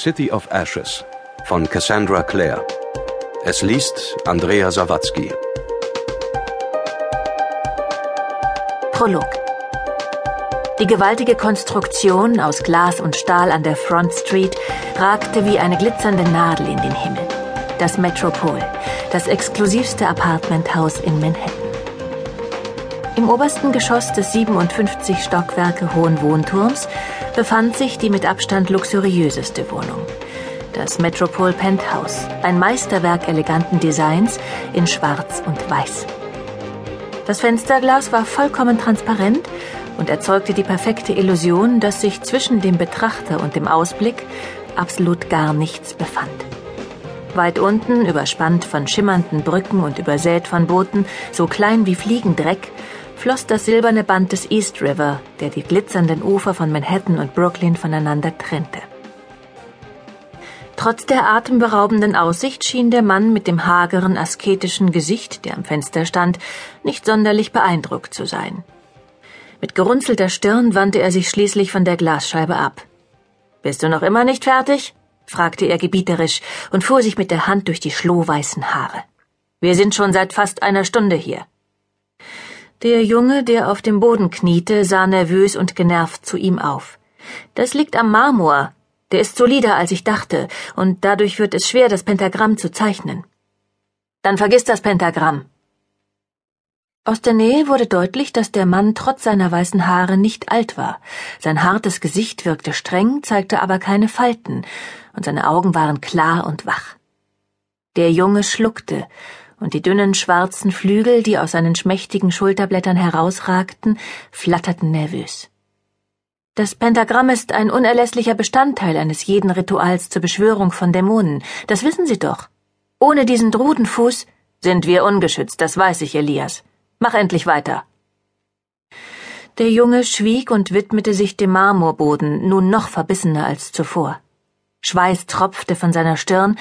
City of Ashes von Cassandra Clare. Es liest Andrea Sawatzki. Prolog. Die gewaltige Konstruktion aus Glas und Stahl an der Front Street ragte wie eine glitzernde Nadel in den Himmel. Das Metropol, das exklusivste Apartmenthaus in Manhattan. Im obersten Geschoss des 57 Stockwerke hohen Wohnturms befand sich die mit Abstand luxuriöseste Wohnung. Das Metropol Penthouse, ein Meisterwerk eleganten Designs in Schwarz und Weiß. Das Fensterglas war vollkommen transparent und erzeugte die perfekte Illusion, dass sich zwischen dem Betrachter und dem Ausblick absolut gar nichts befand. Weit unten, überspannt von schimmernden Brücken und übersät von Booten, so klein wie Fliegendreck, floss das silberne Band des East River, der die glitzernden Ufer von Manhattan und Brooklyn voneinander trennte. Trotz der atemberaubenden Aussicht schien der Mann mit dem hageren, asketischen Gesicht, der am Fenster stand, nicht sonderlich beeindruckt zu sein. Mit gerunzelter Stirn wandte er sich schließlich von der Glasscheibe ab. Bist du noch immer nicht fertig? fragte er gebieterisch und fuhr sich mit der Hand durch die schlohweißen Haare. Wir sind schon seit fast einer Stunde hier. Der Junge, der auf dem Boden kniete, sah nervös und genervt zu ihm auf. Das liegt am Marmor. Der ist solider, als ich dachte, und dadurch wird es schwer, das Pentagramm zu zeichnen. Dann vergiss das Pentagramm. Aus der Nähe wurde deutlich, dass der Mann trotz seiner weißen Haare nicht alt war. Sein hartes Gesicht wirkte streng, zeigte aber keine Falten, und seine Augen waren klar und wach. Der Junge schluckte, und die dünnen schwarzen Flügel, die aus seinen schmächtigen Schulterblättern herausragten, flatterten nervös. Das Pentagramm ist ein unerlässlicher Bestandteil eines jeden Rituals zur Beschwörung von Dämonen, das wissen Sie doch. Ohne diesen Drudenfuß sind wir ungeschützt, das weiß ich, Elias. Mach endlich weiter. Der Junge schwieg und widmete sich dem Marmorboden, nun noch verbissener als zuvor. Schweiß tropfte von seiner Stirn,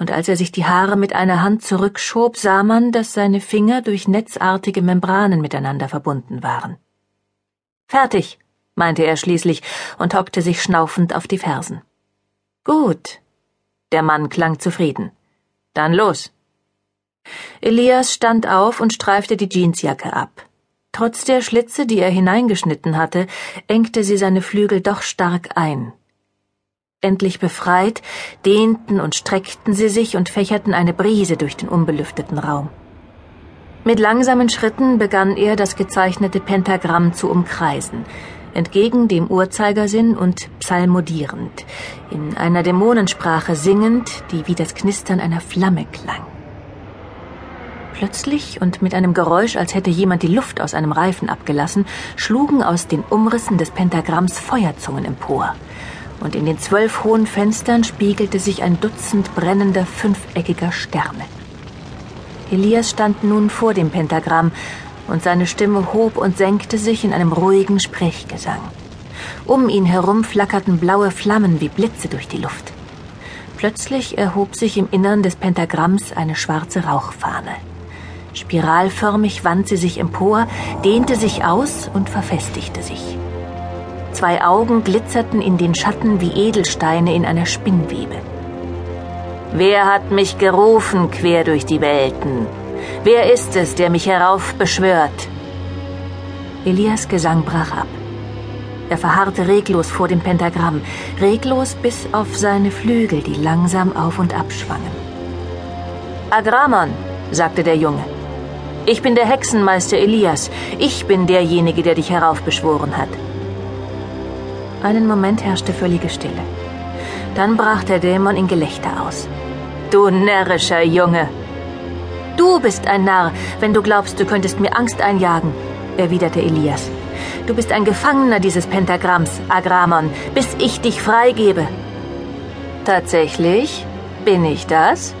und als er sich die Haare mit einer Hand zurückschob, sah man, dass seine Finger durch netzartige Membranen miteinander verbunden waren. Fertig, meinte er schließlich und hockte sich schnaufend auf die Fersen. Gut. Der Mann klang zufrieden. Dann los. Elias stand auf und streifte die Jeansjacke ab. Trotz der Schlitze, die er hineingeschnitten hatte, engte sie seine Flügel doch stark ein. Endlich befreit, dehnten und streckten sie sich und fächerten eine Brise durch den unbelüfteten Raum. Mit langsamen Schritten begann er, das gezeichnete Pentagramm zu umkreisen, entgegen dem Uhrzeigersinn und psalmodierend, in einer Dämonensprache singend, die wie das Knistern einer Flamme klang. Plötzlich und mit einem Geräusch, als hätte jemand die Luft aus einem Reifen abgelassen, schlugen aus den Umrissen des Pentagramms Feuerzungen empor und in den zwölf hohen Fenstern spiegelte sich ein Dutzend brennender fünfeckiger Sterne. Elias stand nun vor dem Pentagramm, und seine Stimme hob und senkte sich in einem ruhigen Sprechgesang. Um ihn herum flackerten blaue Flammen wie Blitze durch die Luft. Plötzlich erhob sich im Innern des Pentagramms eine schwarze Rauchfahne. Spiralförmig wand sie sich empor, dehnte sich aus und verfestigte sich. Zwei Augen glitzerten in den Schatten wie Edelsteine in einer Spinnwebe. Wer hat mich gerufen quer durch die Welten? Wer ist es, der mich heraufbeschwört? Elias Gesang brach ab. Er verharrte reglos vor dem Pentagramm, reglos bis auf seine Flügel, die langsam auf und ab schwangen. Agramon, sagte der Junge. Ich bin der Hexenmeister Elias. Ich bin derjenige, der dich heraufbeschworen hat. Einen Moment herrschte völlige Stille. Dann brach der Dämon in Gelächter aus. Du närrischer Junge! Du bist ein Narr, wenn du glaubst, du könntest mir Angst einjagen, erwiderte Elias. Du bist ein Gefangener dieses Pentagramms, Agramon, bis ich dich freigebe. Tatsächlich? Bin ich das?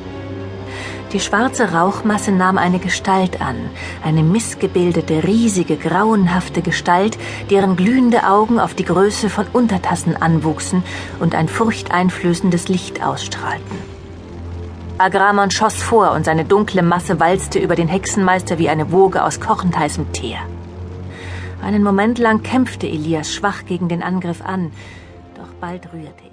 Die schwarze Rauchmasse nahm eine Gestalt an, eine missgebildete, riesige, grauenhafte Gestalt, deren glühende Augen auf die Größe von Untertassen anwuchsen und ein furchteinflößendes Licht ausstrahlten. Agramon schoss vor und seine dunkle Masse walzte über den Hexenmeister wie eine Woge aus kochend heißem Teer. Einen Moment lang kämpfte Elias schwach gegen den Angriff an, doch bald rührte er.